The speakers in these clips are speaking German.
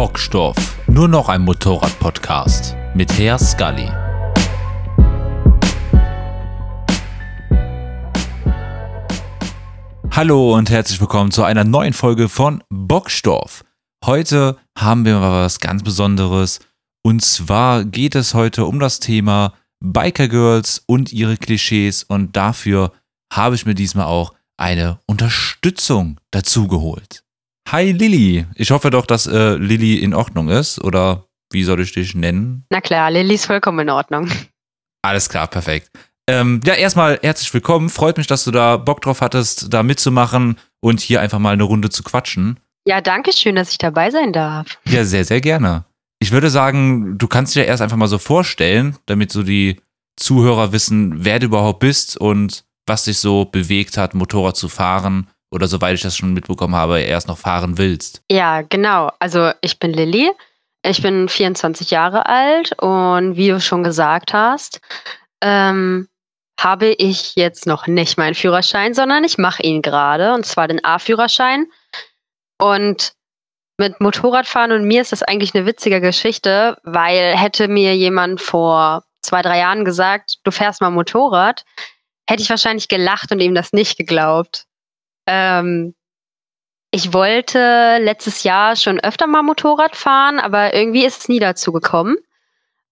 Bockstoff. Nur noch ein Motorrad-Podcast mit Herr Scully. Hallo und herzlich willkommen zu einer neuen Folge von Bockstoff. Heute haben wir mal was ganz Besonderes. Und zwar geht es heute um das Thema Biker Girls und ihre Klischees. Und dafür habe ich mir diesmal auch eine Unterstützung dazu geholt. Hi Lilly. Ich hoffe doch, dass äh, Lilly in Ordnung ist. Oder wie soll ich dich nennen? Na klar, Lilly ist vollkommen in Ordnung. Alles klar, perfekt. Ähm, ja, erstmal herzlich willkommen. Freut mich, dass du da Bock drauf hattest, da mitzumachen und hier einfach mal eine Runde zu quatschen. Ja, danke schön, dass ich dabei sein darf. Ja, sehr, sehr gerne. Ich würde sagen, du kannst dich ja erst einfach mal so vorstellen, damit so die Zuhörer wissen, wer du überhaupt bist und was dich so bewegt hat, Motorrad zu fahren oder soweit ich das schon mitbekommen habe, erst noch fahren willst. Ja, genau. Also ich bin Lilly. Ich bin 24 Jahre alt und wie du schon gesagt hast, ähm, habe ich jetzt noch nicht meinen Führerschein, sondern ich mache ihn gerade und zwar den A-Führerschein. Und mit Motorradfahren und mir ist das eigentlich eine witzige Geschichte, weil hätte mir jemand vor zwei, drei Jahren gesagt, du fährst mal Motorrad, hätte ich wahrscheinlich gelacht und ihm das nicht geglaubt. Ähm, ich wollte letztes Jahr schon öfter mal Motorrad fahren, aber irgendwie ist es nie dazu gekommen.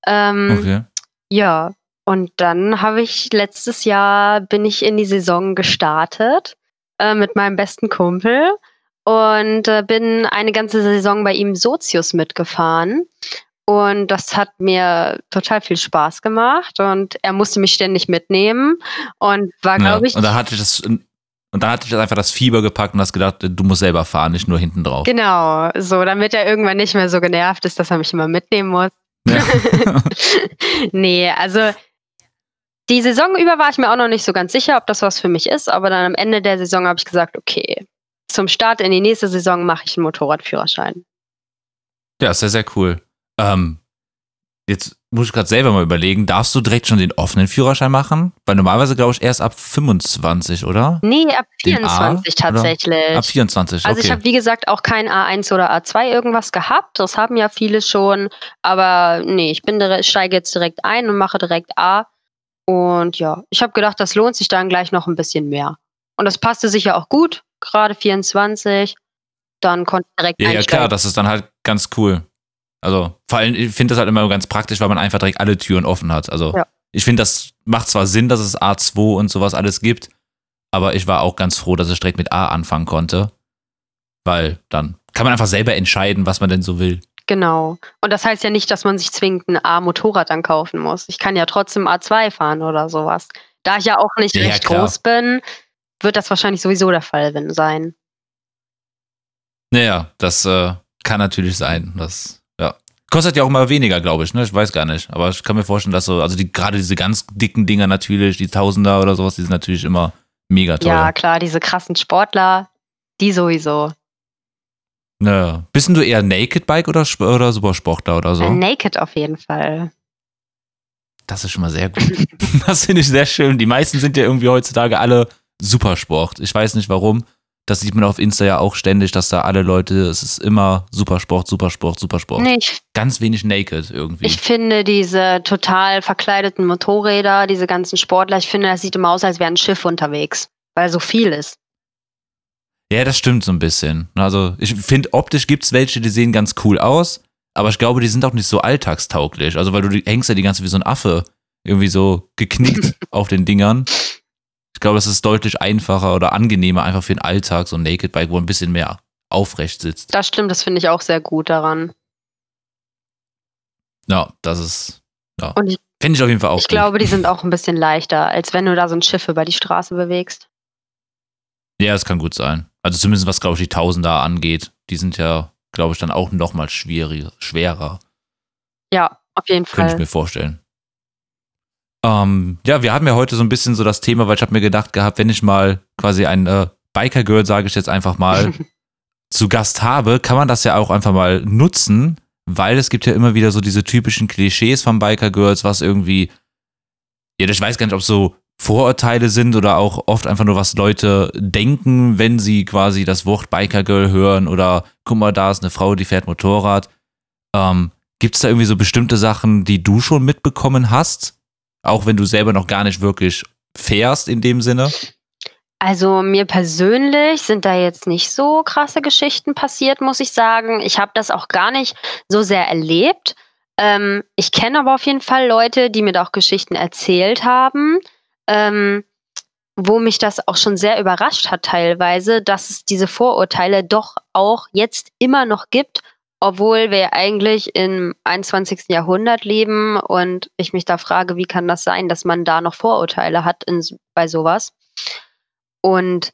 Ähm, okay. Ja, und dann habe ich letztes Jahr bin ich in die Saison gestartet äh, mit meinem besten Kumpel und äh, bin eine ganze Saison bei ihm Sozius mitgefahren. Und das hat mir total viel Spaß gemacht und er musste mich ständig mitnehmen und war, glaube ja, ich. Und da hatte ich das. Und da hatte ich einfach das Fieber gepackt und hast gedacht, du musst selber fahren, nicht nur hinten drauf. Genau, so, damit er irgendwann nicht mehr so genervt ist, dass er mich immer mitnehmen muss. Ja. nee, also die Saison über war ich mir auch noch nicht so ganz sicher, ob das was für mich ist, aber dann am Ende der Saison habe ich gesagt, okay, zum Start in die nächste Saison mache ich einen Motorradführerschein. Ja, sehr, sehr cool. Ähm, jetzt muss ich gerade selber mal überlegen, darfst du direkt schon den offenen Führerschein machen? Weil normalerweise glaube ich erst ab 25, oder? Nee, ab 24 tatsächlich. Ab 24, okay. Also ich habe wie gesagt auch kein A1 oder A2 irgendwas gehabt. Das haben ja viele schon. Aber nee, ich bin steige jetzt direkt ein und mache direkt A. Und ja, ich habe gedacht, das lohnt sich dann gleich noch ein bisschen mehr. Und das passte sicher auch gut, gerade 24. Dann konnte ich direkt Ja, ja klar, das ist dann halt ganz cool. Also vor allem, ich finde das halt immer ganz praktisch, weil man einfach direkt alle Türen offen hat. Also ja. ich finde, das macht zwar Sinn, dass es A2 und sowas alles gibt, aber ich war auch ganz froh, dass ich direkt mit A anfangen konnte. Weil dann kann man einfach selber entscheiden, was man denn so will. Genau. Und das heißt ja nicht, dass man sich zwingend ein A-Motorrad dann kaufen muss. Ich kann ja trotzdem A2 fahren oder sowas. Da ich ja auch nicht ja, recht klar. groß bin, wird das wahrscheinlich sowieso der Fall sein. Naja, das äh, kann natürlich sein. Das, ja. Kostet ja auch immer weniger, glaube ich, ne? Ich weiß gar nicht. Aber ich kann mir vorstellen, dass so, also die, gerade diese ganz dicken Dinger natürlich, die Tausender oder sowas, die sind natürlich immer mega teuer. Ja, klar, diese krassen Sportler, die sowieso. Naja. Bist du eher Naked Bike oder, oder Supersportler oder so? Äh, naked auf jeden Fall. Das ist schon mal sehr gut. das finde ich sehr schön. Die meisten sind ja irgendwie heutzutage alle Supersport. Ich weiß nicht warum. Das sieht man auf Insta ja auch ständig, dass da alle Leute, es ist immer Supersport, Supersport, Supersport. Nee, Ganz wenig Naked irgendwie. Ich finde diese total verkleideten Motorräder, diese ganzen Sportler, ich finde, das sieht immer aus, als wäre ein Schiff unterwegs, weil so viel ist. Ja, das stimmt so ein bisschen. Also, ich finde, optisch gibt es welche, die sehen ganz cool aus, aber ich glaube, die sind auch nicht so alltagstauglich. Also, weil du hängst ja die ganze wie so ein Affe irgendwie so geknickt auf den Dingern. Ich glaube, das ist deutlich einfacher oder angenehmer einfach für den Alltag, so ein Naked Bike, wo ein bisschen mehr aufrecht sitzt. Das stimmt, das finde ich auch sehr gut daran. Ja, das ist, ja. Finde ich auf jeden Fall auch. Ich gut. glaube, die sind auch ein bisschen leichter, als wenn du da so ein Schiff über die Straße bewegst. Ja, das kann gut sein. Also zumindest was, glaube ich, die Tausender angeht. Die sind ja, glaube ich, dann auch noch mal schwerer. Ja, auf jeden Fall. Könnte ich mir vorstellen. Ähm, ja, wir haben ja heute so ein bisschen so das Thema, weil ich habe mir gedacht gehabt, wenn ich mal quasi ein äh, Biker-Girl, sage ich jetzt einfach mal, zu Gast habe, kann man das ja auch einfach mal nutzen, weil es gibt ja immer wieder so diese typischen Klischees von Biker-Girls, was irgendwie, ja, ich weiß gar nicht, ob so Vorurteile sind oder auch oft einfach nur, was Leute denken, wenn sie quasi das Wort Biker Girl hören oder guck mal, da ist eine Frau, die fährt Motorrad. Ähm, Gibt es da irgendwie so bestimmte Sachen, die du schon mitbekommen hast? Auch wenn du selber noch gar nicht wirklich fährst in dem Sinne? Also mir persönlich sind da jetzt nicht so krasse Geschichten passiert, muss ich sagen. Ich habe das auch gar nicht so sehr erlebt. Ähm, ich kenne aber auf jeden Fall Leute, die mir da auch Geschichten erzählt haben, ähm, wo mich das auch schon sehr überrascht hat teilweise, dass es diese Vorurteile doch auch jetzt immer noch gibt, obwohl wir eigentlich im 21. Jahrhundert leben und ich mich da frage, wie kann das sein, dass man da noch Vorurteile hat in, bei sowas. Und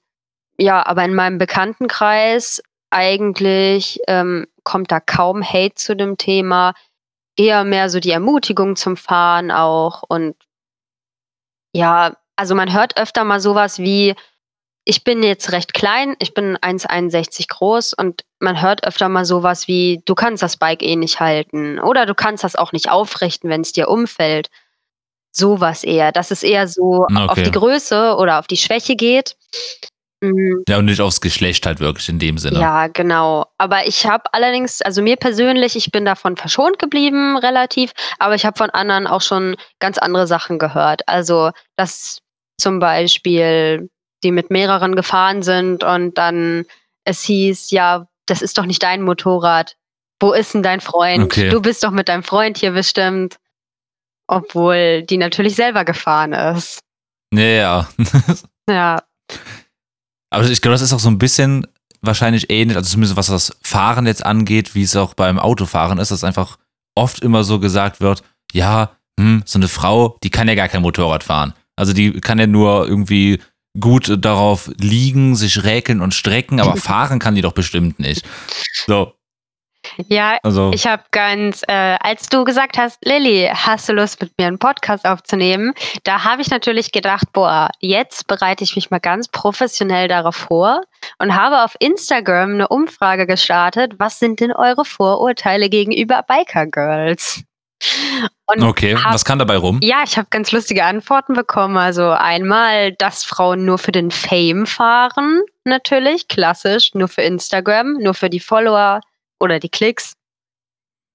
ja, aber in meinem Bekanntenkreis eigentlich ähm, kommt da kaum Hate zu dem Thema. Eher mehr so die Ermutigung zum Fahren auch. Und ja, also man hört öfter mal sowas wie, ich bin jetzt recht klein, ich bin 1,61 groß und man hört öfter mal sowas wie, du kannst das Bike eh nicht halten oder du kannst das auch nicht aufrichten, wenn es dir umfällt sowas eher. Dass es eher so okay. auf die Größe oder auf die Schwäche geht. Mhm. Ja, und nicht aufs Geschlecht halt wirklich in dem Sinne. Ja, genau. Aber ich habe allerdings, also mir persönlich, ich bin davon verschont geblieben, relativ, aber ich habe von anderen auch schon ganz andere Sachen gehört. Also, dass zum Beispiel die mit mehreren gefahren sind und dann es hieß, ja, das ist doch nicht dein Motorrad. Wo ist denn dein Freund? Okay. Du bist doch mit deinem Freund hier bestimmt. Obwohl die natürlich selber gefahren ist. Ja. ja. Aber ich glaube, das ist auch so ein bisschen wahrscheinlich ähnlich, also zumindest was das Fahren jetzt angeht, wie es auch beim Autofahren ist, dass einfach oft immer so gesagt wird, ja, hm, so eine Frau, die kann ja gar kein Motorrad fahren. Also die kann ja nur irgendwie gut darauf liegen, sich räkeln und strecken, aber fahren kann die doch bestimmt nicht. So. Ja, also. ich habe ganz, äh, als du gesagt hast, Lilly, hast du Lust mit mir einen Podcast aufzunehmen? Da habe ich natürlich gedacht, boah, jetzt bereite ich mich mal ganz professionell darauf vor und habe auf Instagram eine Umfrage gestartet. Was sind denn eure Vorurteile gegenüber Biker Girls? Und okay, hab, was kann dabei rum? Ja, ich habe ganz lustige Antworten bekommen. Also einmal, dass Frauen nur für den Fame fahren, natürlich, klassisch, nur für Instagram, nur für die Follower oder die Klicks.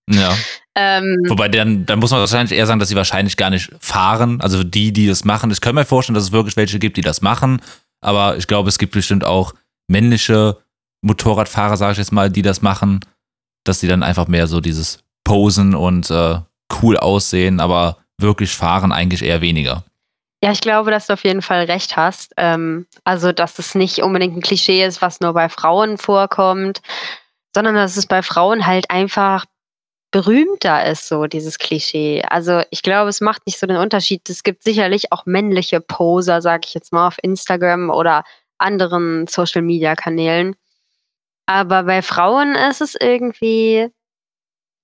Ja. Ähm, Wobei dann, dann muss man wahrscheinlich eher sagen, dass sie wahrscheinlich gar nicht fahren. Also die, die das machen. Ich kann mir vorstellen, dass es wirklich welche gibt, die das machen. Aber ich glaube, es gibt bestimmt auch männliche Motorradfahrer, sage ich jetzt mal, die das machen, dass die dann einfach mehr so dieses Posen und äh, cool aussehen, aber wirklich fahren eigentlich eher weniger. Ja, ich glaube, dass du auf jeden Fall recht hast. Ähm, also, dass es nicht unbedingt ein Klischee ist, was nur bei Frauen vorkommt, sondern dass es bei Frauen halt einfach berühmter ist, so dieses Klischee. Also ich glaube, es macht nicht so den Unterschied. Es gibt sicherlich auch männliche Poser, sag ich jetzt mal, auf Instagram oder anderen Social-Media-Kanälen. Aber bei Frauen ist es irgendwie,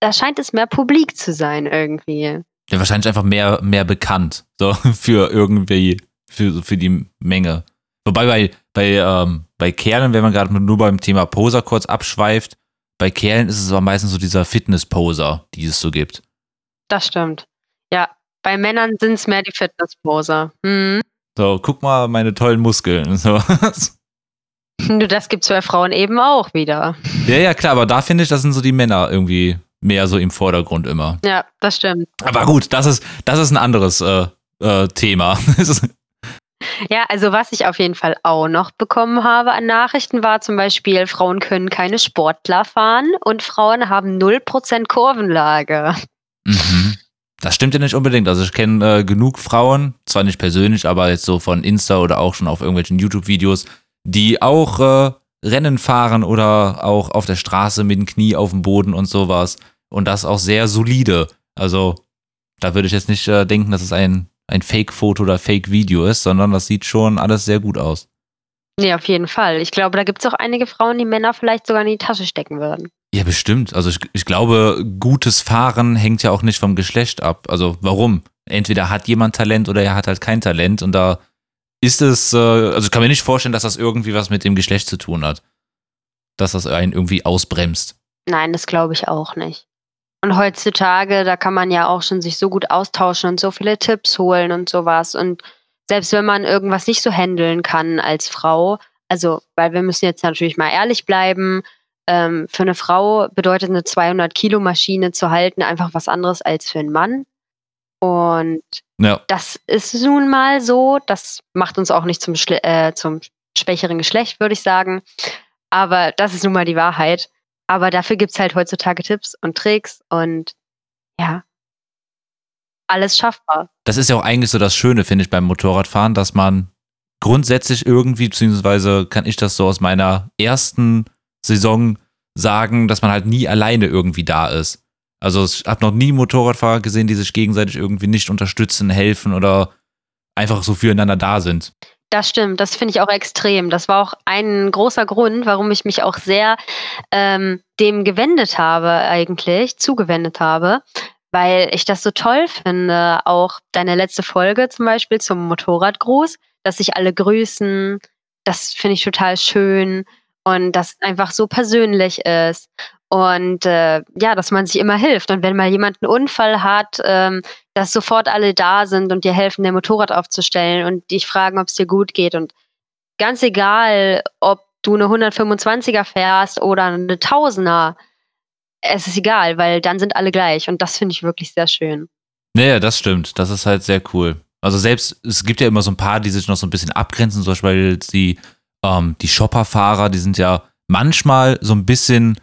da scheint es mehr publik zu sein irgendwie. Ja, wahrscheinlich einfach mehr, mehr bekannt, so für irgendwie, für, für die Menge. Wobei bei, bei, ähm, bei Kerlen, wenn man gerade nur beim Thema Poser kurz abschweift, bei Kerlen ist es aber meistens so dieser Fitness-Poser, die es so gibt. Das stimmt. Ja, bei Männern sind es mehr die Fitness-Poser. Mhm. So, guck mal meine tollen Muskeln. So. Nur das gibt es bei Frauen eben auch wieder. Ja, ja, klar, aber da finde ich, das sind so die Männer irgendwie mehr so im Vordergrund immer. Ja, das stimmt. Aber gut, das ist, das ist ein anderes äh, äh, Thema. Ja, also was ich auf jeden Fall auch noch bekommen habe an Nachrichten war zum Beispiel, Frauen können keine Sportler fahren und Frauen haben 0% Kurvenlage. Mhm. Das stimmt ja nicht unbedingt. Also ich kenne äh, genug Frauen, zwar nicht persönlich, aber jetzt so von Insta oder auch schon auf irgendwelchen YouTube-Videos, die auch äh, Rennen fahren oder auch auf der Straße mit dem Knie auf dem Boden und sowas. Und das auch sehr solide. Also da würde ich jetzt nicht äh, denken, dass es ein ein Fake-Foto oder Fake-Video ist, sondern das sieht schon alles sehr gut aus. Nee, auf jeden Fall. Ich glaube, da gibt es auch einige Frauen, die Männer vielleicht sogar in die Tasche stecken würden. Ja, bestimmt. Also ich, ich glaube, gutes Fahren hängt ja auch nicht vom Geschlecht ab. Also warum? Entweder hat jemand Talent oder er hat halt kein Talent und da ist es, äh, also ich kann mir nicht vorstellen, dass das irgendwie was mit dem Geschlecht zu tun hat. Dass das einen irgendwie ausbremst. Nein, das glaube ich auch nicht. Und heutzutage, da kann man ja auch schon sich so gut austauschen und so viele Tipps holen und sowas. Und selbst wenn man irgendwas nicht so handeln kann als Frau, also, weil wir müssen jetzt natürlich mal ehrlich bleiben, ähm, für eine Frau bedeutet eine 200 Kilo Maschine zu halten einfach was anderes als für einen Mann. Und Ja. das ist nun mal so. Das macht uns auch nicht zum, Schle äh, zum schwächeren Geschlecht, würde ich sagen. Aber das ist nun mal die Wahrheit. Aber dafür gibt es halt heutzutage Tipps und Tricks und ja, alles schaffbar. Das ist ja auch eigentlich so das Schöne, finde ich, beim Motorradfahren, dass man grundsätzlich irgendwie, beziehungsweise kann ich das so aus meiner ersten Saison sagen, dass man halt nie alleine irgendwie da ist. Also ich habe noch nie Motorradfahrer gesehen, die sich gegenseitig irgendwie nicht unterstützen, helfen oder einfach so füreinander da sind. Das stimmt, das finde ich auch extrem. Das war auch ein großer Grund, warum ich mich auch sehr ähm, dem gewendet habe, eigentlich, zugewendet habe, weil ich das so toll finde. Auch deine letzte Folge zum Beispiel zum Motorradgruß, dass sich alle grüßen, das finde ich total schön und das einfach so persönlich ist. Und äh, ja, dass man sich immer hilft. Und wenn mal jemand einen Unfall hat, ähm, dass sofort alle da sind und dir helfen, dein Motorrad aufzustellen und dich fragen, ob es dir gut geht. Und ganz egal, ob du eine 125er fährst oder eine 1000er, es ist egal, weil dann sind alle gleich. Und das finde ich wirklich sehr schön. Naja, das stimmt. Das ist halt sehr cool. Also selbst, es gibt ja immer so ein paar, die sich noch so ein bisschen abgrenzen, zum Beispiel die, ähm, die Shopperfahrer, die sind ja manchmal so ein bisschen,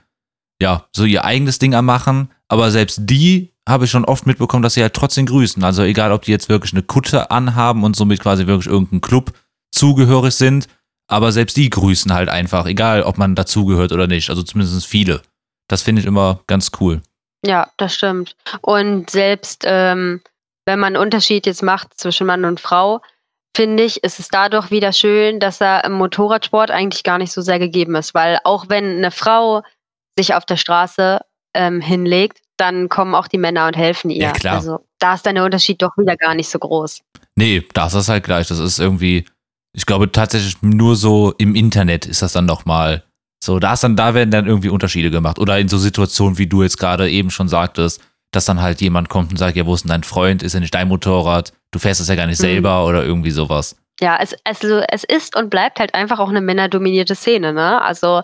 ja, so ihr eigenes Ding am machen, aber selbst die habe ich schon oft mitbekommen, dass sie halt trotzdem grüßen. Also egal, ob die jetzt wirklich eine Kutte anhaben und somit quasi wirklich irgendeinem Club zugehörig sind, aber selbst die grüßen halt einfach, egal ob man dazugehört oder nicht. Also zumindest viele. Das finde ich immer ganz cool. Ja, das stimmt. Und selbst ähm, wenn man einen Unterschied jetzt macht zwischen Mann und Frau, finde ich, ist es dadurch wieder schön, dass er im Motorradsport eigentlich gar nicht so sehr gegeben ist, weil auch wenn eine Frau sich auf der Straße ähm, hinlegt, dann kommen auch die Männer und helfen ihr. Ja, klar. Also da ist dann der Unterschied doch wieder gar nicht so groß. Nee, das ist halt gleich. Das ist irgendwie, ich glaube tatsächlich nur so im Internet ist das dann noch mal so. Da ist dann, da werden dann irgendwie Unterschiede gemacht. Oder in so Situationen, wie du jetzt gerade eben schon sagtest, dass dann halt jemand kommt und sagt, ja, wo ist denn dein Freund? Ist ja nicht dein Motorrad? Du fährst es ja gar nicht Mhm. selber oder irgendwie sowas. Ja, es, also es ist und bleibt halt einfach auch eine männerdominierte Szene, ne? Also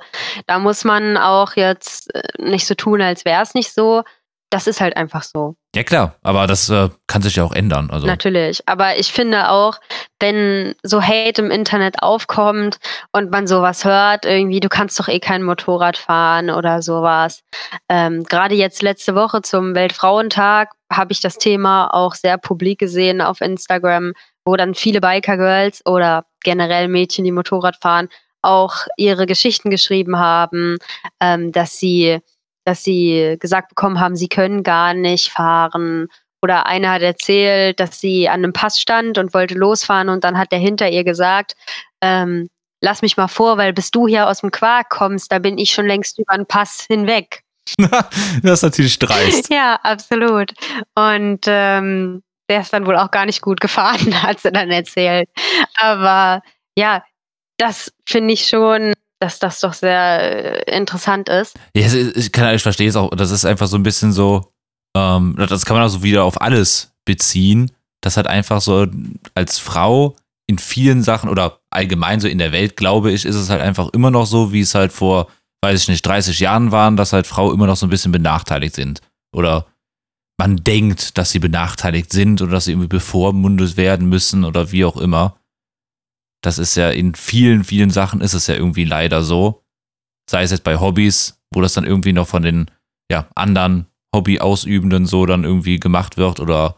da muss man auch jetzt äh, nicht so tun, als wäre es nicht so. Das ist halt einfach so. Ja klar, aber das äh, kann sich ja auch ändern. Also Natürlich. Aber ich finde auch, wenn so Hate im Internet aufkommt und man sowas hört, irgendwie, du kannst doch eh kein Motorrad fahren oder sowas. Ähm, Gerade jetzt letzte Woche zum Weltfrauentag habe ich das Thema auch sehr publik gesehen auf Instagram, wo dann viele Biker-Girls oder generell Mädchen, die Motorrad fahren, auch ihre Geschichten geschrieben haben, ähm, dass sie dass sie gesagt bekommen haben, sie können gar nicht fahren. Oder eine hat erzählt, dass sie an einem Pass stand und wollte losfahren und dann hat der hinter ihr gesagt, ähm, lass mich mal vor, weil bis du hier aus dem Quark kommst, da bin ich schon längst über den Pass hinweg. das ist natürlich dreist. Ja, absolut. Und ähm, der ist dann wohl auch gar nicht gut gefahren, hat sie dann erzählt. Aber ja, das finde ich schon, dass das doch sehr äh, interessant ist. Ja, ich kann ich verstehe es auch. Das ist einfach so ein bisschen so, ähm, das kann man auch so wieder auf alles beziehen. Das hat einfach so als Frau in vielen Sachen oder allgemein so in der Welt, glaube ich, ist es halt einfach immer noch so, wie es halt vor, weiß ich nicht, 30 Jahren waren, dass halt Frauen immer noch so ein bisschen benachteiligt sind. Oder man denkt, dass sie benachteiligt sind oder dass sie irgendwie bevormundet werden müssen oder wie auch immer. Das ist ja in vielen, vielen Sachen ist es ja irgendwie leider so. Sei es jetzt bei Hobbys, wo das dann irgendwie noch von den ja, anderen Hobbyausübenden so dann irgendwie gemacht wird oder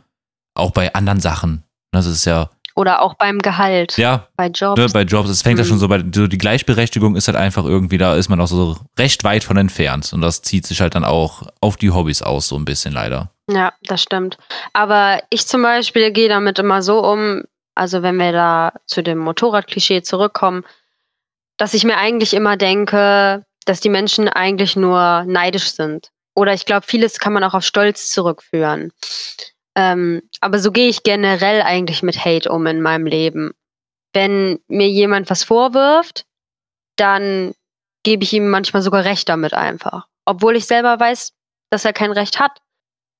auch bei anderen Sachen. Das ist ja, Oder auch beim Gehalt, ja, bei Jobs. ne, bei Jobs, es fängt ja Mhm. schon so bei, so die Gleichberechtigung ist halt einfach irgendwie, da ist man auch so recht weit von entfernt und das zieht sich halt dann auch auf die Hobbys aus, so ein bisschen leider. Ja, das stimmt. Aber ich zum Beispiel gehe damit immer so um, also wenn wir da zu dem Motorradklischee zurückkommen, dass ich mir eigentlich immer denke, dass die Menschen eigentlich nur neidisch sind. Oder ich glaube, vieles kann man auch auf Stolz zurückführen. Ähm, aber so gehe ich generell eigentlich mit Hate um in meinem Leben. Wenn mir jemand was vorwirft, dann gebe ich ihm manchmal sogar Recht damit einfach. Obwohl ich selber weiß, dass er kein Recht hat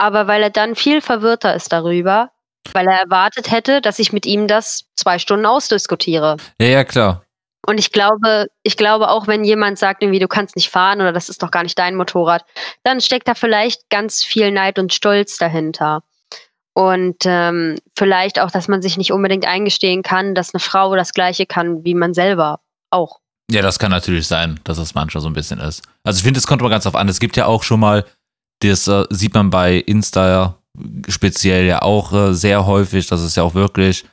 aber weil er dann viel verwirrter ist darüber, weil er erwartet hätte, dass ich mit ihm das zwei Stunden ausdiskutiere. Ja, ja, klar. Und ich glaube, ich glaube auch, wenn jemand sagt, irgendwie, du kannst nicht fahren oder das ist doch gar nicht dein Motorrad, dann steckt da vielleicht ganz viel Neid und Stolz dahinter. Und ähm, vielleicht auch, dass man sich nicht unbedingt eingestehen kann, dass eine Frau das Gleiche kann wie man selber auch. Ja, das kann natürlich sein, dass es manchmal so ein bisschen ist. Also ich finde, es kommt mal ganz auf an. Es gibt ja auch schon mal, das äh, sieht man bei Insta speziell ja auch äh, sehr häufig, dass es ja auch wirklich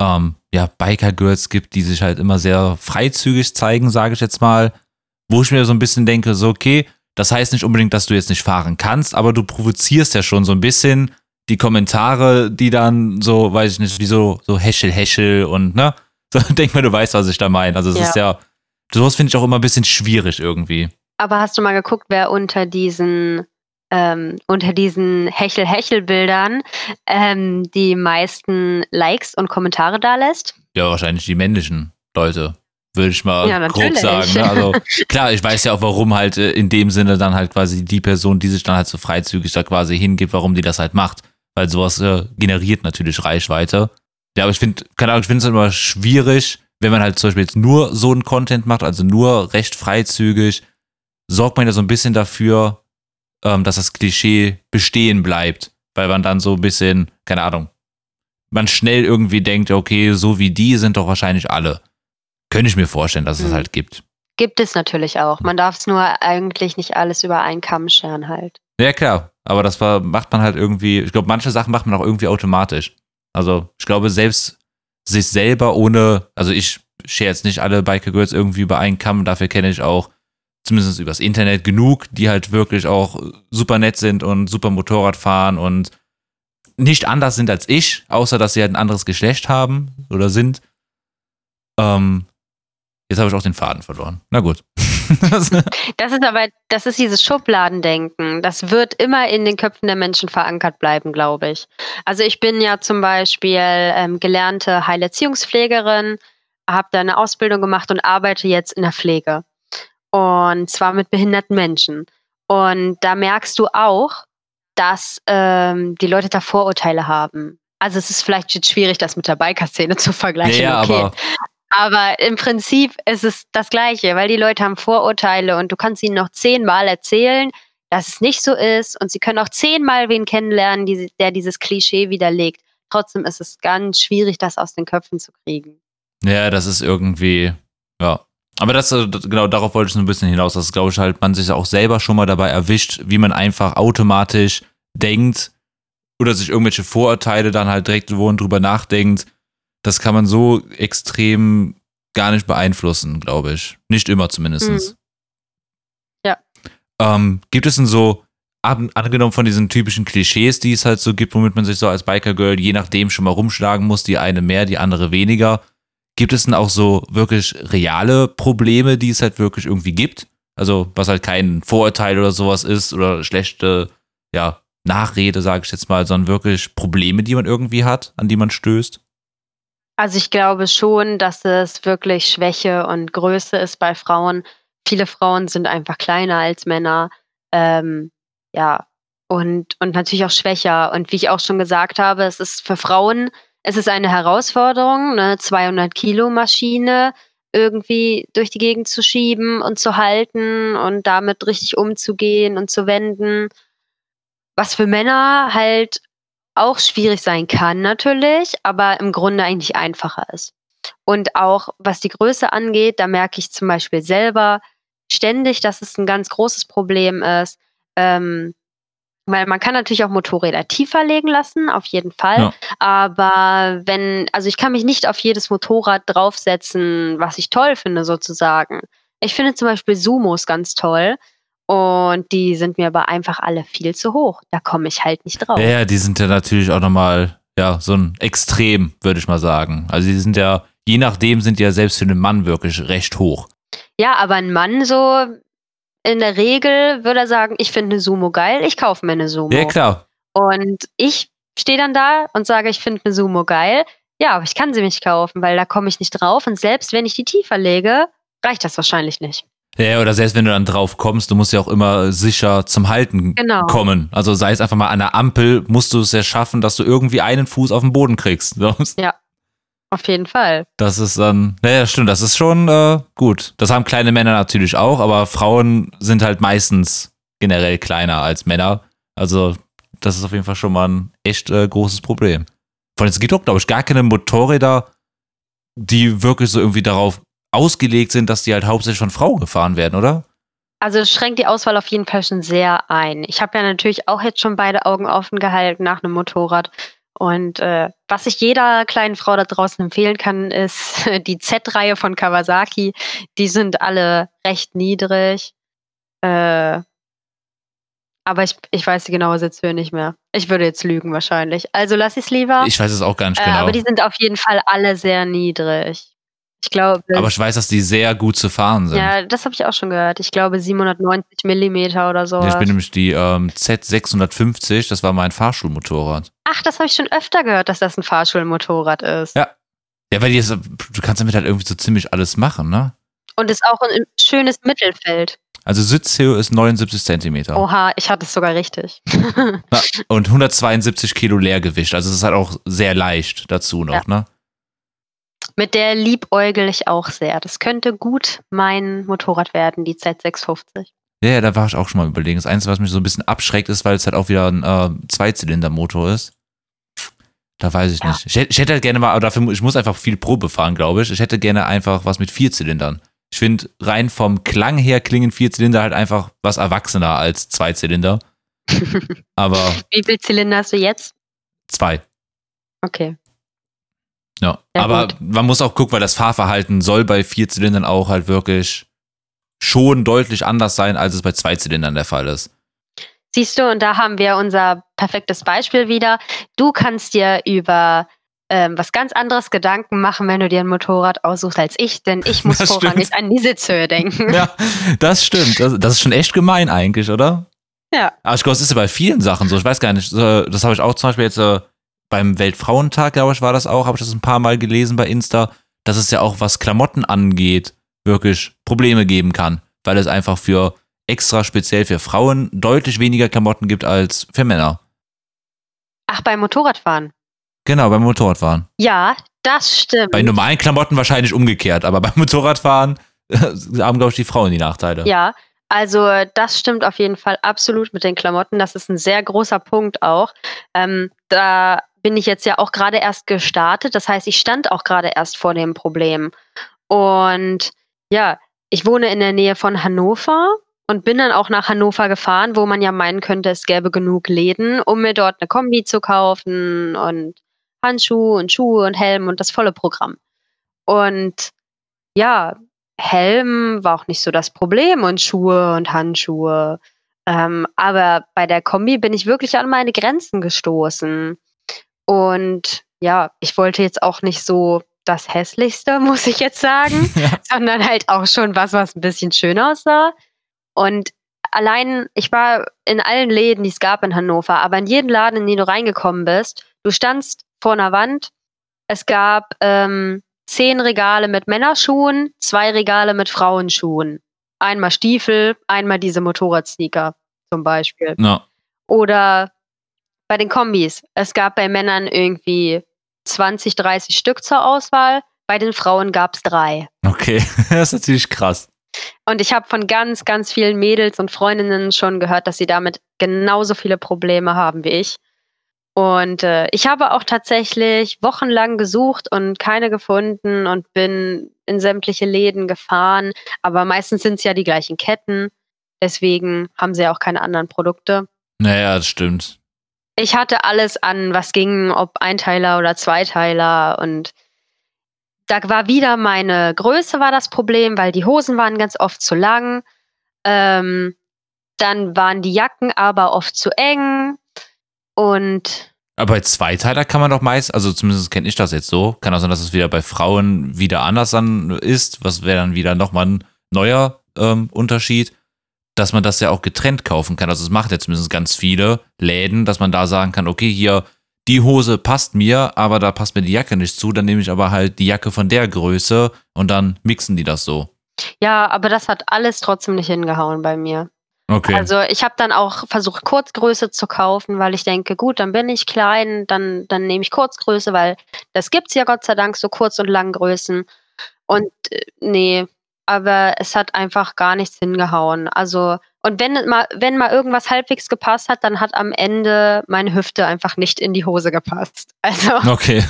ähm, ja, Biker-Girls gibt, die sich halt immer sehr freizügig zeigen, sage ich jetzt mal. Wo ich mir so ein bisschen denke, so okay, das heißt nicht unbedingt, dass du jetzt nicht fahren kannst, aber du provozierst ja schon so ein bisschen die Kommentare, die dann so, weiß ich nicht, wie so, so Heschel, Heschel und, ne? So, denk mal, du weißt, was ich da meine. Also, es ja. ist ja, sowas finde ich auch immer ein bisschen schwierig irgendwie. Aber hast du mal geguckt, wer unter diesen, ähm, unter diesen Hechel-Hechel-Bildern ähm, die meisten Likes und Kommentare da lässt? Ja, wahrscheinlich die männlichen Leute würde ich mal ja, grob sagen. Ne? Also klar, ich weiß ja auch, warum halt äh, in dem Sinne dann halt quasi die Person, die sich dann halt so freizügig da quasi hingibt, warum die das halt macht weil sowas äh, generiert natürlich Reichweite. Ja, aber ich finde, keine Ahnung, ich finde es immer schwierig, wenn man halt zum Beispiel jetzt nur so einen Content macht, also nur recht freizügig, sorgt man ja so ein bisschen dafür, ähm, dass das Klischee bestehen bleibt, weil man dann so ein bisschen, keine Ahnung, man schnell irgendwie denkt, okay, so wie die sind doch wahrscheinlich alle. Könnte ich mir vorstellen, dass es mhm. halt gibt. Gibt es natürlich auch. Man darf es nur eigentlich nicht alles über einen Kamm scheren halt. Ja, klar. Aber das war, macht man halt irgendwie, ich glaube, manche Sachen macht man auch irgendwie automatisch. Also, ich glaube, selbst sich selber ohne, also ich share jetzt nicht alle Biker Girls irgendwie über einen Kamm, dafür kenne ich auch zumindest übers Internet genug, die halt wirklich auch super nett sind und super Motorrad fahren und nicht anders sind als ich, außer dass sie halt ein anderes Geschlecht haben oder sind. Ähm, jetzt habe ich auch den Faden verloren. Na gut. das ist aber, das ist dieses Schubladendenken. Das wird immer in den Köpfen der Menschen verankert bleiben, glaube ich. Also ich bin ja zum Beispiel ähm, gelernte Heilerziehungspflegerin, habe da eine Ausbildung gemacht und arbeite jetzt in der Pflege. Und zwar mit behinderten Menschen. Und da merkst du auch, dass ähm, die Leute da Vorurteile haben. Also es ist vielleicht jetzt schwierig, das mit der Biker-Szene zu vergleichen. Ja, okay. aber aber im Prinzip ist es das Gleiche, weil die Leute haben Vorurteile und du kannst ihnen noch zehnmal erzählen, dass es nicht so ist und sie können auch zehnmal wen kennenlernen, die, der dieses Klischee widerlegt. Trotzdem ist es ganz schwierig, das aus den Köpfen zu kriegen. Ja, das ist irgendwie, ja. Aber das, äh, genau darauf wollte ich so ein bisschen hinaus, dass, glaube ich, halt man sich auch selber schon mal dabei erwischt, wie man einfach automatisch denkt oder sich irgendwelche Vorurteile dann halt direkt wo drüber nachdenkt das kann man so extrem gar nicht beeinflussen, glaube ich. Nicht immer zumindest. Mhm. Ja. Ähm, gibt es denn so, angenommen von diesen typischen Klischees, die es halt so gibt, womit man sich so als Biker-Girl je nachdem schon mal rumschlagen muss, die eine mehr, die andere weniger, gibt es denn auch so wirklich reale Probleme, die es halt wirklich irgendwie gibt? Also, was halt kein Vorurteil oder sowas ist oder schlechte, ja, Nachrede, sage ich jetzt mal, sondern wirklich Probleme, die man irgendwie hat, an die man stößt? Also ich glaube schon, dass es wirklich Schwäche und Größe ist bei Frauen. Viele Frauen sind einfach kleiner als Männer. Ähm, ja, und, und natürlich auch schwächer. Und wie ich auch schon gesagt habe, es ist für Frauen, es ist eine Herausforderung, eine 200 Kilo Maschine irgendwie durch die Gegend zu schieben und zu halten und damit richtig umzugehen und zu wenden. Was für Männer halt auch schwierig sein kann natürlich, aber im Grunde eigentlich einfacher ist. Und auch was die Größe angeht, da merke ich zum Beispiel selber ständig, dass es ein ganz großes Problem ist. Ähm, weil man kann natürlich auch Motorräder tiefer legen lassen, auf jeden Fall. Ja. Aber wenn, also ich kann mich nicht auf jedes Motorrad draufsetzen, was ich toll finde, sozusagen. Ich finde zum Beispiel Sumos ganz toll. Und die sind mir aber einfach alle viel zu hoch. Da komme ich halt nicht drauf. Ja, die sind ja natürlich auch nochmal, ja, so ein Extrem, würde ich mal sagen. Also die sind ja, je nachdem sind die ja selbst für einen Mann wirklich recht hoch. Ja, aber ein Mann so in der Regel würde er sagen, ich finde eine Sumo geil, ich kaufe mir eine Sumo. Ja, klar. Und ich stehe dann da und sage, ich finde eine Sumo geil. Ja, aber ich kann sie nicht kaufen, weil da komme ich nicht drauf. Und selbst wenn ich die tiefer lege, reicht das wahrscheinlich nicht. Ja, oder selbst wenn du dann drauf kommst, du musst ja auch immer sicher zum Halten genau. kommen. Also sei es einfach mal an der Ampel, musst du es ja schaffen, dass du irgendwie einen Fuß auf den Boden kriegst. Ja. Auf jeden Fall. Das ist dann, naja, stimmt, das ist schon äh, gut. Das haben kleine Männer natürlich auch, aber Frauen sind halt meistens generell kleiner als Männer. Also, das ist auf jeden Fall schon mal ein echt äh, großes Problem. Allem, es gibt auch, glaube ich, gar keine Motorräder, die wirklich so irgendwie darauf ausgelegt sind, dass die halt hauptsächlich von Frauen gefahren werden, oder? Also es schränkt die Auswahl auf jeden Fall schon sehr ein. Ich habe ja natürlich auch jetzt schon beide Augen offen gehalten nach einem Motorrad. Und äh, was ich jeder kleinen Frau da draußen empfehlen kann, ist die Z-Reihe von Kawasaki. Die sind alle recht niedrig. Äh, aber ich, ich weiß die genaue Sitzhöhe nicht mehr. Ich würde jetzt lügen wahrscheinlich. Also lass ich es lieber. Ich weiß es auch gar nicht Äh, genau. aber die sind auf jeden Fall alle sehr niedrig. Ich glaube. aber ich weiß, dass die sehr gut zu fahren sind. ja, das habe ich auch schon gehört. Ich glaube 790 Millimeter oder so. Ich bin nämlich die ähm, Z650, das war mein Fahrschulmotorrad. Ach, das habe ich schon öfter gehört, dass das ein Fahrschulmotorrad ist. Ja. Ja, weil ist, du kannst damit halt irgendwie so ziemlich alles machen, ne? Und ist auch ein schönes Mittelfeld. Also Sitzhöhe ist 79 Zentimeter. Oha, ich hatte es sogar richtig. Ja, und 172 Kilo Leergewicht. Also es ist halt auch sehr leicht dazu noch, Ja. ne? Mit der liebäugel ich auch sehr. Das könnte gut mein Motorrad werden, die Z650. Ja, ja, da war ich auch schon mal überlegen. Das Einzige, was mich so ein bisschen abschreckt, ist, weil es halt auch wieder ein äh, Zweizylindermotor ist. Da weiß ich Ja. nicht. Ich, ich hätte halt gerne mal, aber dafür, ich muss einfach viel Probe fahren, glaube ich. Ich hätte gerne einfach was mit vier Zylindern. Ich finde, rein vom Klang her klingen vier Zylinder halt einfach was erwachsener als zwei Zylinder. Aber Wie viel Zylinder hast du jetzt? zwei. Okay. Ja. Ja, aber gut. man muss auch gucken, weil das Fahrverhalten soll bei vier Zylindern auch halt wirklich schon deutlich anders sein, als es bei zwei Zylindern der Fall ist. Siehst du, und da haben wir unser perfektes Beispiel wieder. Du kannst dir über ähm, was ganz anderes Gedanken machen, wenn du dir ein Motorrad aussuchst als ich, denn ich muss Das vorrangig an die Sitzhöhe denken. Ja, das stimmt. Das, das ist schon echt gemein eigentlich, oder? Ja. Aber ich glaube, es ist ja bei vielen Sachen so. Ich weiß gar nicht, das habe ich auch zum Beispiel jetzt äh, beim Weltfrauentag, glaube ich, war das auch, habe ich das ein paar Mal gelesen bei Insta, dass es ja auch, was Klamotten angeht, wirklich Probleme geben kann, weil es einfach für extra speziell für Frauen deutlich weniger Klamotten gibt als für Männer. Ach, beim Motorradfahren. Genau, beim Motorradfahren. Ja, das stimmt. Bei normalen Klamotten wahrscheinlich umgekehrt, aber beim Motorradfahren äh, haben, glaube ich, die Frauen die Nachteile. Ja, also das stimmt auf jeden Fall absolut mit den Klamotten. Das ist ein sehr großer Punkt auch. Ähm, da bin ich jetzt ja auch gerade erst gestartet. Das heißt, ich stand auch gerade erst vor dem Problem. Und ja, ich wohne in der Nähe von Hannover und bin dann auch nach Hannover gefahren, wo man ja meinen könnte, es gäbe genug Läden, um mir dort eine Kombi zu kaufen und Handschuhe und Schuhe und Helm und das volle Programm. Und ja, Helm war auch nicht so das Problem und Schuhe und Handschuhe. Ähm, aber bei der Kombi bin ich wirklich an meine Grenzen gestoßen. Und ja, ich wollte jetzt auch nicht so das Hässlichste, muss ich jetzt sagen, Ja. sondern halt auch schon was, was ein bisschen schön aussah. Und allein, ich war in allen Läden, die es gab in Hannover, aber in jeden Laden, in den du reingekommen bist, du standst vor einer Wand. Es gab ähm, zehn Regale mit Männerschuhen, zwei Regale mit Frauenschuhen. Einmal Stiefel, einmal diese Motorradsneaker zum Beispiel. Ja. Oder bei den Kombis. Es gab bei Männern irgendwie 20, 30 Stück zur Auswahl. Bei den Frauen gab es drei. Okay, das ist natürlich krass. Und ich habe von ganz, ganz vielen Mädels und Freundinnen schon gehört, dass sie damit genauso viele Probleme haben wie ich. Und äh, ich habe auch tatsächlich wochenlang gesucht und keine gefunden und bin in sämtliche Läden gefahren. Aber meistens sind es ja die gleichen Ketten. Deswegen haben sie ja auch keine anderen Produkte. Naja, das stimmt. Ich hatte alles an, was ging, ob Einteiler oder Zweiteiler. Und da war wieder meine Größe war das Problem, weil die Hosen waren ganz oft zu lang. Ähm, dann waren die Jacken aber oft zu eng. Und Aber bei Zweiteiler kann man doch meist, also zumindest kenne ich das jetzt so, kann auch sein, dass es wieder bei Frauen wieder anders dann ist, was wäre dann wieder nochmal ein neuer ähm, Unterschied, dass man das ja auch getrennt kaufen kann. Also es macht jetzt zumindest ganz viele Läden, dass man da sagen kann, okay, hier, die Hose passt mir, aber da passt mir die Jacke nicht zu, dann nehme ich aber halt die Jacke von der Größe und dann mixen die das so. ja, aber das hat alles trotzdem nicht hingehauen bei mir. Okay. Also ich habe dann auch versucht, Kurzgröße zu kaufen, weil ich denke, gut, dann bin ich klein, dann, dann nehme ich Kurzgröße, weil das gibt es ja Gott sei Dank, so Kurz- und Langgrößen. Und äh, nee, aber es hat einfach gar nichts hingehauen. Also, und wenn mal, wenn mal irgendwas halbwegs gepasst hat, dann hat am Ende meine Hüfte einfach nicht in die Hose gepasst. Also. Okay.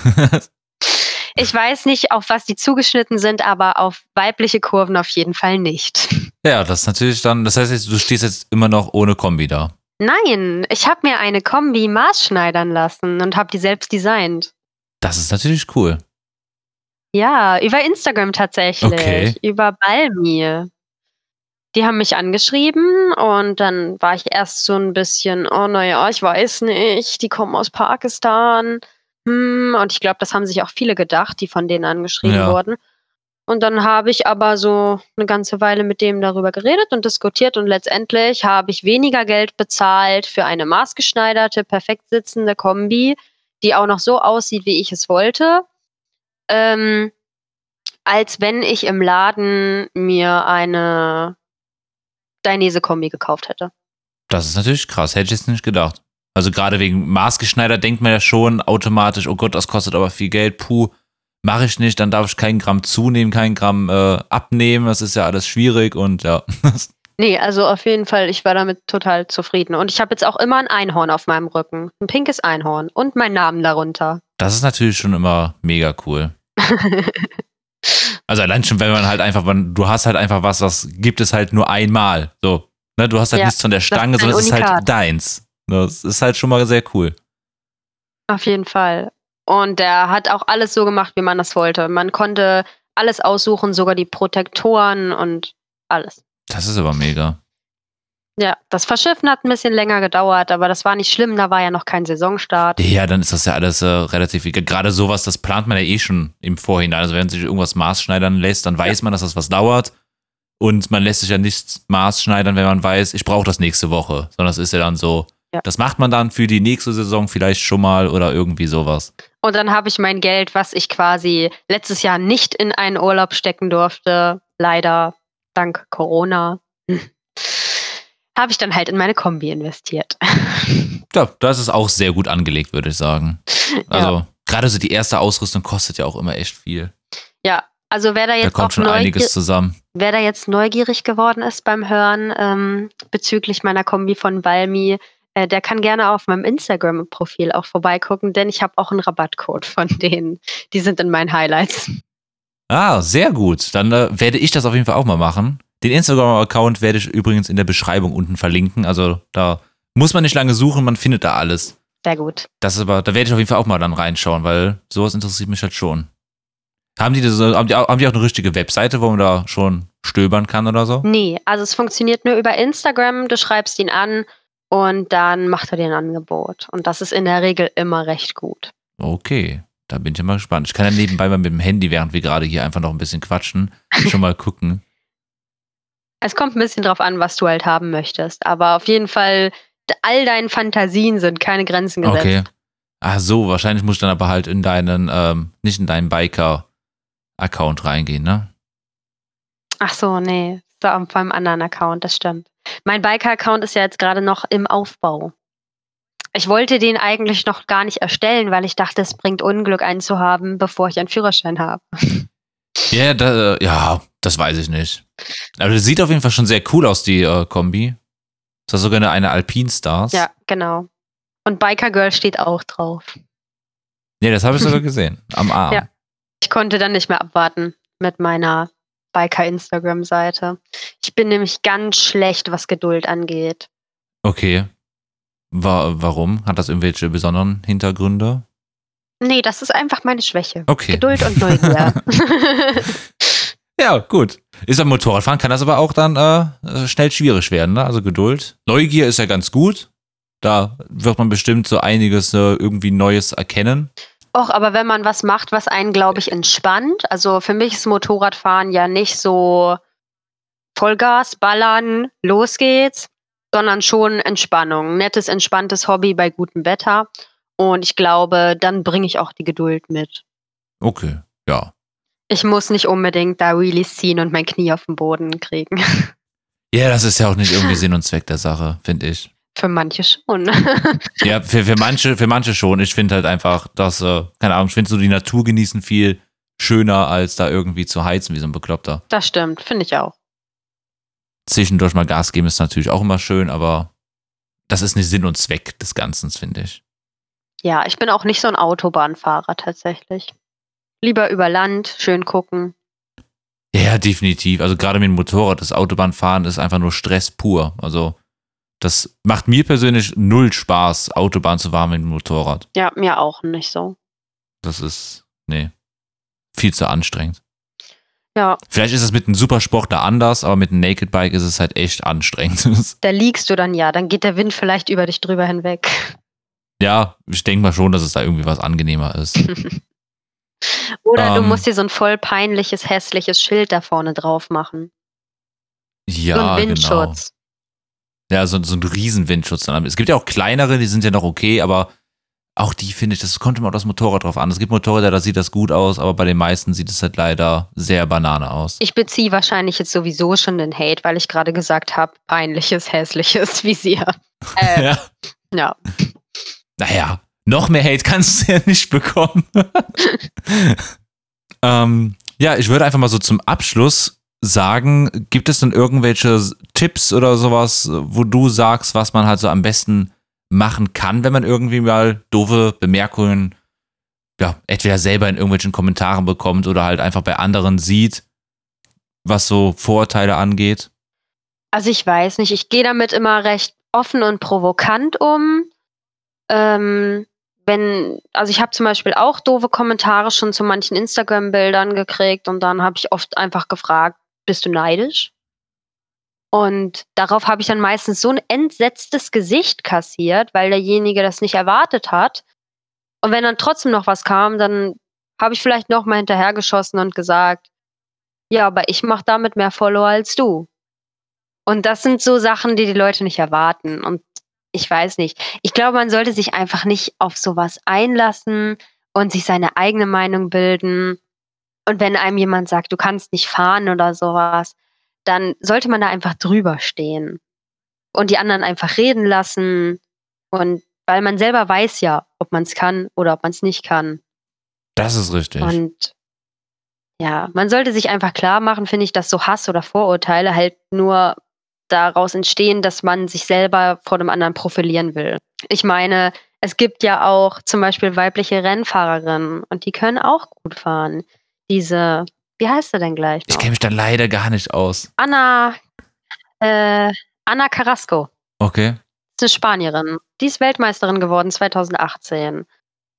ich weiß nicht, auf was die zugeschnitten sind, aber auf weibliche Kurven auf jeden Fall nicht. Ja, das ist natürlich dann, das heißt, du stehst jetzt immer noch ohne Kombi da. Nein, ich habe mir eine Kombi maßschneidern lassen und habe die selbst designt. Das ist natürlich cool. Ja, über Instagram tatsächlich. Okay. Über Balmi. Die haben mich angeschrieben und dann war ich erst so ein bisschen, oh naja, ich weiß nicht, die kommen aus Pakistan. Hm, und ich glaube, das haben sich auch viele gedacht, die von denen angeschrieben Ja. wurden. Und dann habe ich aber so eine ganze Weile mit dem darüber geredet und diskutiert und letztendlich habe ich weniger Geld bezahlt für eine maßgeschneiderte, perfekt sitzende Kombi, die auch noch so aussieht, wie ich es wollte, ähm, als wenn ich im Laden mir eine Dainese-Kombi gekauft hätte. Das ist natürlich krass, hätte ich jetzt nicht gedacht. Also gerade wegen maßgeschneidert denkt man ja schon automatisch, oh Gott, das kostet aber viel Geld, puh, mache ich nicht, dann darf ich keinen Gramm zunehmen, keinen Gramm äh, abnehmen, das ist ja alles schwierig und ja. Nee, also auf jeden Fall, ich war damit total zufrieden. Und ich habe jetzt auch immer ein Einhorn auf meinem Rücken. Ein pinkes Einhorn und meinen Namen darunter. Das ist natürlich schon immer mega cool. Also allein schon, wenn man halt einfach, du hast halt einfach was, das gibt es halt nur einmal. So, ne, du hast halt Ja, nichts von der Stange, sondern es ist halt deins. Ne, Das ist halt schon mal sehr cool. Auf jeden Fall. Und der hat auch alles so gemacht, wie man das wollte. Man konnte alles aussuchen, sogar die Protektoren und alles. Das ist aber mega. Ja, das Verschiffen hat ein bisschen länger gedauert, aber das war nicht schlimm, da war ja noch kein Saisonstart. Ja, dann ist das ja alles äh, relativ egal. Gerade sowas, das plant man ja eh schon im Vorhinein. Also wenn sich irgendwas maßschneidern lässt, dann weiß man, dass das was dauert. Und man lässt sich ja nicht maßschneidern, wenn man weiß, ich brauche das nächste Woche. Sondern das ist ja dann so, Ja. das macht man dann für die nächste Saison vielleicht schon mal oder irgendwie sowas. Und dann habe ich mein Geld, was ich quasi letztes Jahr nicht in einen Urlaub stecken durfte, leider dank Corona, habe ich dann halt in meine Kombi investiert. Ja, das ist auch sehr gut angelegt, würde ich sagen. Also gerade so die erste Ausrüstung kostet ja auch immer echt viel. ja, also wer da Da jetzt kommt auch schon einiges zusammen. wer da jetzt neugierig geworden ist beim Hören ähm, bezüglich meiner Kombi von Valmi, äh, der kann gerne auf meinem Instagram-Profil auch vorbeigucken, denn ich habe auch einen Rabattcode von denen. Die sind in meinen Highlights. Ah, sehr gut. Dann äh, werde ich das auf jeden Fall auch mal machen. Den Instagram-Account werde ich übrigens in der Beschreibung unten verlinken. Also da muss man nicht lange suchen, man findet da alles. Sehr gut. Das ist aber, da werde ich auf jeden Fall auch mal dann reinschauen, weil sowas interessiert mich halt schon. Haben die, das, haben, die, haben die auch eine richtige Webseite, wo man da schon stöbern kann oder so? Nee, also es funktioniert nur über Instagram. Du schreibst ihn an und dann macht er dir ein Angebot. Und das ist in der Regel immer recht gut. Okay, da bin ich ja mal gespannt. Ich kann ja nebenbei mal mit dem Handy, während wir gerade hier einfach noch ein bisschen quatschen, schon mal gucken. Es kommt ein bisschen drauf an, was du halt haben möchtest. Aber auf jeden Fall, all deinen Fantasien sind keine Grenzen gesetzt. Okay. Ach so, wahrscheinlich muss ich dann aber halt in deinen, ähm, nicht in deinen Biker-Account reingehen, ne? Ach so, nee. So auf einem anderen Account, das stimmt. Mein Biker-Account ist ja jetzt gerade noch im Aufbau. Ich wollte den eigentlich noch gar nicht erstellen, weil ich dachte, es bringt Unglück, einen zu haben, bevor ich einen Führerschein habe. Ja, da, äh, ja, das weiß ich nicht. Aber das sieht auf jeden Fall schon sehr cool aus, die äh, Kombi. Das ist sogar eine, eine Alpine Stars. Ja, genau. Und Biker Girl steht auch drauf. Nee, das habe ich sogar gesehen. Am Arm. Ja. Ich konnte dann nicht mehr abwarten mit meiner Biker-Instagram-Seite. Ich bin nämlich ganz schlecht, was Geduld angeht. Okay. Wa warum? Hat das irgendwelche besonderen Hintergründe? Nee, das ist einfach meine Schwäche. Okay. Geduld und Neugier. Ja, gut. Ist am Motorradfahren, kann das aber auch dann äh, schnell schwierig werden, ne? Also Geduld. Neugier ist ja ganz gut. Da wird man bestimmt so einiges äh, irgendwie Neues erkennen. Och, aber wenn man was macht, was einen, glaube ich, entspannt. Also für mich ist Motorradfahren ja nicht so Vollgas, ballern, los geht's, sondern schon Entspannung. Nettes, entspanntes Hobby bei gutem Wetter. Und ich glaube, dann bringe ich auch die Geduld mit. Okay, ja. Ich muss nicht unbedingt da Wheelies ziehen und mein Knie auf den Boden kriegen. Ja, das ist ja auch nicht irgendwie Sinn und Zweck der Sache, finde ich. Für manche schon. Ja, für, für, manche, für manche schon. Ich finde halt einfach, dass, äh, keine Ahnung, ich finde so die Natur genießen viel schöner, als da irgendwie zu heizen wie so ein Bekloppter. Das stimmt, finde ich auch. Zwischendurch mal Gas geben ist natürlich auch immer schön, aber das ist nicht Sinn und Zweck des Ganzen, finde ich. Ja, ich bin auch nicht so ein Autobahnfahrer tatsächlich. Lieber über Land, schön gucken. Ja, definitiv. Also gerade mit dem Motorrad, das Autobahnfahren ist einfach nur Stress pur. Also das macht mir persönlich null Spaß, Autobahn zu fahren mit dem Motorrad. Ja, mir auch nicht so. Das ist, nee, viel zu anstrengend. Ja, Vielleicht ist es mit einem Supersportler anders, aber mit einem Naked Bike ist es halt echt anstrengend. da liegst du dann ja, dann geht der Wind vielleicht über dich drüber hinweg. ja, ich denke mal schon, dass es da irgendwie was angenehmer ist. Oder du Ähm. musst dir so ein voll peinliches, hässliches Schild da vorne drauf machen. Ja, so ein genau. Windschutz. Ja, so, so ein Riesenwindschutz. dann. Es gibt ja auch kleinere, die sind ja noch okay, aber auch die finde ich, das kommt immer auf das Motorrad drauf an. Es gibt Motorräder, da sieht das gut aus, aber bei den meisten sieht es halt leider sehr Banane aus. Ich beziehe wahrscheinlich jetzt sowieso schon den Hate, weil ich gerade gesagt habe, peinliches, hässliches Visier. Äh, ja. ja. Naja, noch mehr Hate kannst du ja nicht bekommen. ähm, ja, ich würde einfach mal so zum Abschluss sagen, gibt es denn irgendwelche Tipps oder sowas, wo du sagst, was man halt so am besten machen kann, wenn man irgendwie mal doofe Bemerkungen, ja, entweder selber in irgendwelchen Kommentaren bekommt oder halt einfach bei anderen sieht, was so Vorurteile angeht? Also ich weiß nicht, ich gehe damit immer recht offen und provokant um. Ähm, wenn, also ich habe zum Beispiel auch doofe Kommentare schon zu manchen Instagram-Bildern gekriegt und dann habe ich oft einfach gefragt, bist du neidisch? Und darauf habe ich dann meistens so ein entsetztes Gesicht kassiert, weil derjenige das nicht erwartet hat. Und wenn dann trotzdem noch was kam, dann habe ich vielleicht noch mal hinterhergeschossen und gesagt, ja, aber ich mache damit mehr Follower als du. Und das sind so Sachen, die die Leute nicht erwarten. Und ich weiß nicht. Ich glaube, man sollte sich einfach nicht auf sowas einlassen und sich seine eigene Meinung bilden. Und wenn einem jemand sagt, du kannst nicht fahren oder sowas, dann sollte man da einfach drüber stehen und die anderen einfach reden lassen. Und weil man selber weiß ja, ob man es kann oder ob man es nicht kann. Das ist richtig. Und ja, man sollte sich einfach klar machen, finde ich, dass so Hass oder Vorurteile halt nur daraus entstehen, dass man sich selber vor dem anderen profilieren will. Ich meine, es gibt ja auch zum Beispiel weibliche Rennfahrerinnen und die können auch gut fahren. Diese, wie heißt sie denn gleich? ich Noch? kenne mich da leider gar nicht aus. Anna, äh, Anna Carrasco. Okay. ist eine Spanierin. Die ist Weltmeisterin geworden 2018.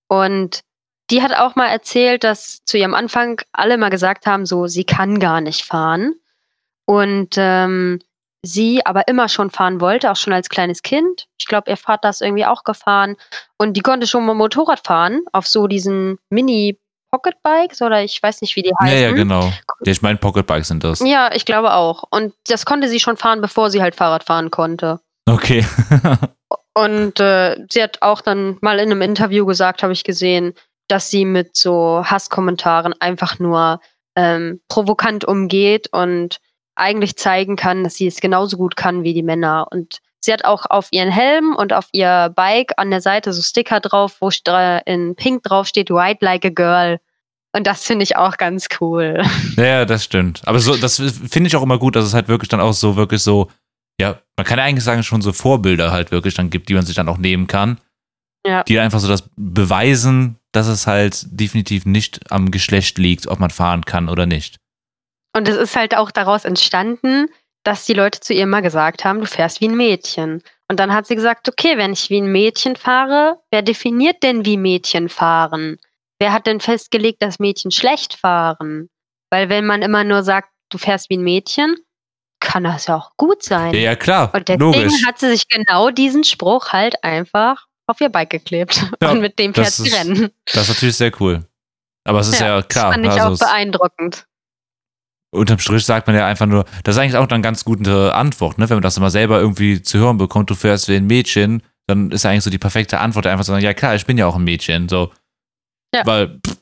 Und die hat auch mal erzählt, dass zu ihrem Anfang alle mal gesagt haben, so, sie kann gar nicht fahren. Und ähm, sie aber immer schon fahren wollte, auch schon als kleines Kind. Ich glaube, ihr Vater ist irgendwie auch gefahren. Und die konnte schon mal Motorrad fahren auf so diesen Mini-Pocket-Bikes oder ich weiß nicht, wie die heißen. ja, genau. Ja, ich meine, Pocketbikes sind das. Ja, ich glaube auch. Und das konnte sie schon fahren, bevor sie halt Fahrrad fahren konnte. Okay. Und äh, sie hat auch dann mal in einem Interview gesagt, habe ich gesehen, dass sie mit so Hasskommentaren einfach nur ähm, provokant umgeht und eigentlich zeigen kann, dass sie es genauso gut kann wie die Männer. Und sie hat auch auf ihren Helm und auf ihr Bike an der Seite so Sticker drauf, wo in Pink drauf steht, White like a girl. Und das finde ich auch ganz cool. Ja, ja, das stimmt. Aber so, das finde ich auch immer gut, dass es halt wirklich dann auch so, wirklich so, ja, man kann ja eigentlich sagen, schon so Vorbilder halt wirklich dann gibt, die man sich dann auch nehmen kann. Ja. Die einfach so das beweisen, dass es halt definitiv nicht am Geschlecht liegt, ob man fahren kann oder nicht. Und es ist halt auch daraus entstanden, dass die Leute zu ihr mal gesagt haben, du fährst wie ein Mädchen. Und dann hat sie gesagt, okay, wenn ich wie ein Mädchen fahre, wer definiert denn, wie Mädchen fahren? Wer hat denn festgelegt, dass Mädchen schlecht fahren? Weil wenn man immer nur sagt, du fährst wie ein Mädchen, kann das ja auch gut sein. Ja, ja, klar. Und deswegen logisch. hat sie sich genau diesen Spruch halt einfach auf ihr Bike geklebt. Ja, Und mit dem fährt sie Rennen. Das ist natürlich sehr cool. Aber es ist ja, klar. Das fand ich also auch beeindruckend. Unterm Strich sagt man ja einfach nur, das ist eigentlich auch eine ganz gute Antwort, ne? Wenn man das immer selber irgendwie zu hören bekommt, du fährst wie ein Mädchen, dann ist eigentlich so die perfekte Antwort einfach zu sagen, ja klar, ich bin ja auch ein Mädchen, so. Ja. Weil pff,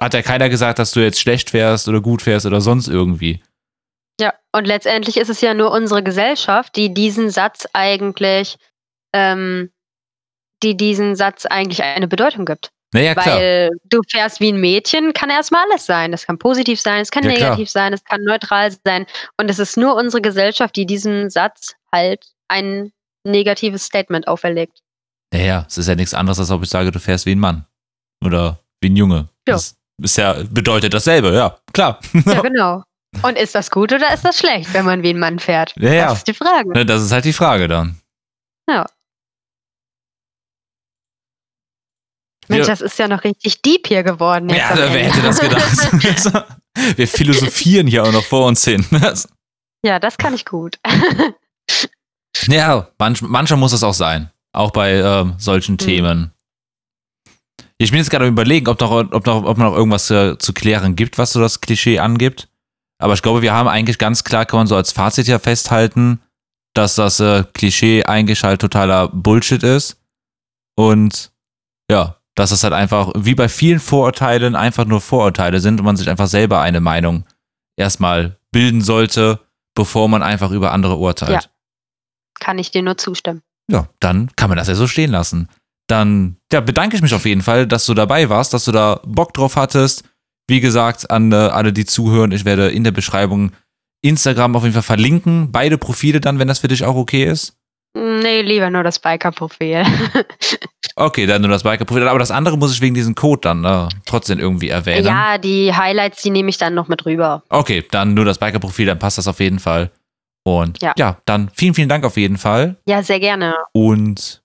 hat ja keiner gesagt, dass du jetzt schlecht fährst oder gut fährst oder sonst irgendwie. Ja, und letztendlich ist es ja nur unsere Gesellschaft, die diesen Satz eigentlich, ähm, die diesen Satz eigentlich eine Bedeutung gibt. Naja, klar. Weil du fährst wie ein Mädchen, kann erstmal alles sein. Das kann positiv sein, es kann Ja, klar. negativ sein, es kann neutral sein. Und es ist nur unsere Gesellschaft, die diesem Satz halt ein negatives Statement auferlegt. Naja, es ist ja nichts anderes, als ob ich sage, du fährst wie ein Mann. Oder wie ein Junge. Ja. Das ist ja, bedeutet dasselbe, ja, klar. Ja, genau. Und ist das gut oder ist das schlecht, wenn man wie ein Mann fährt? Ja, ja. Das ist die Frage. Ne, Das ist halt die Frage dann. Mensch, das ist ja noch richtig deep hier geworden. Ja, wer hätte das gedacht? Wir philosophieren hier auch noch vor uns hin. Ja, das kann ich gut. Ja, manch, manchmal muss es auch sein. Auch bei ähm, solchen Themen. Ich bin jetzt gerade überlegen, ob noch, ob noch, ob noch irgendwas äh, zu klären gibt, was so das Klischee angibt. Aber ich glaube, wir haben eigentlich ganz klar, kann man so als Fazit ja festhalten, dass das äh, Klischee eigentlich halt totaler Bullshit ist. Und ja, dass es halt einfach, wie bei vielen Vorurteilen, einfach nur Vorurteile sind und man sich einfach selber eine Meinung erstmal bilden sollte, bevor man einfach über andere urteilt. Ja. Kann ich dir nur zustimmen. Ja, dann kann man das ja so stehen lassen. Dann ja, bedanke ich mich auf jeden Fall, dass du dabei warst, dass du da Bock drauf hattest. Wie gesagt, an äh, alle, die zuhören, ich werde in der Beschreibung Instagram auf jeden Fall verlinken. Beide Profile dann, wenn das für dich auch okay ist. Nee, lieber nur das Biker-Profil. Okay, dann nur das Biker-Profil. Aber das andere muss ich wegen diesem Code dann äh, trotzdem irgendwie erwähnen. ja, die Highlights, die nehme ich dann noch mit rüber. Okay, dann nur das Biker-Profil, dann passt das auf jeden Fall. Und ja. Ja. dann vielen, vielen Dank auf jeden Fall. Ja, sehr gerne. Und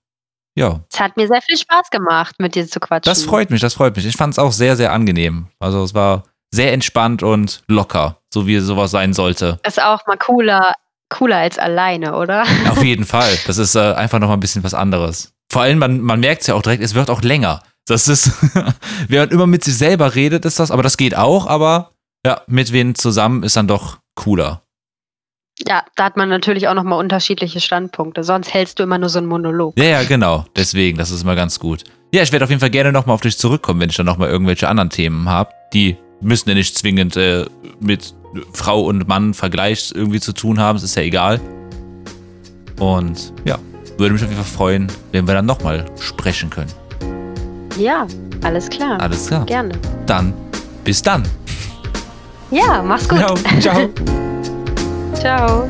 ja, Es hat mir sehr viel Spaß gemacht, mit dir zu quatschen. Das freut mich, das freut mich. Ich fand es auch sehr, sehr angenehm. Also es war sehr entspannt und locker, so wie sowas sein sollte. Ist auch mal cooler, cooler als alleine, oder? Auf jeden Fall. Das ist äh, einfach noch mal ein bisschen was anderes. Vor allem, man, man merkt es ja auch direkt, es wird auch länger. Das ist, wer immer mit sich selber redet, ist das, aber das geht auch, aber ja, mit wen zusammen ist dann doch cooler. Ja, da hat man natürlich auch nochmal unterschiedliche Standpunkte. Sonst hältst du immer nur so einen Monolog. Ja, ja, genau. Deswegen, das ist immer ganz gut. Ja, ich werde auf jeden Fall gerne nochmal auf dich zurückkommen, wenn ich dann nochmal irgendwelche anderen Themen habe. Die müssen ja nicht zwingend äh, mit Frau und Mann Vergleich irgendwie zu tun haben. Es ist ja egal. Und ja, würde mich auf jeden Fall freuen, wenn wir dann nochmal sprechen können. Ja, alles klar. Alles klar. Gerne. Dann bis dann. Ja, mach's gut. Ciao. Ciao. Ciao.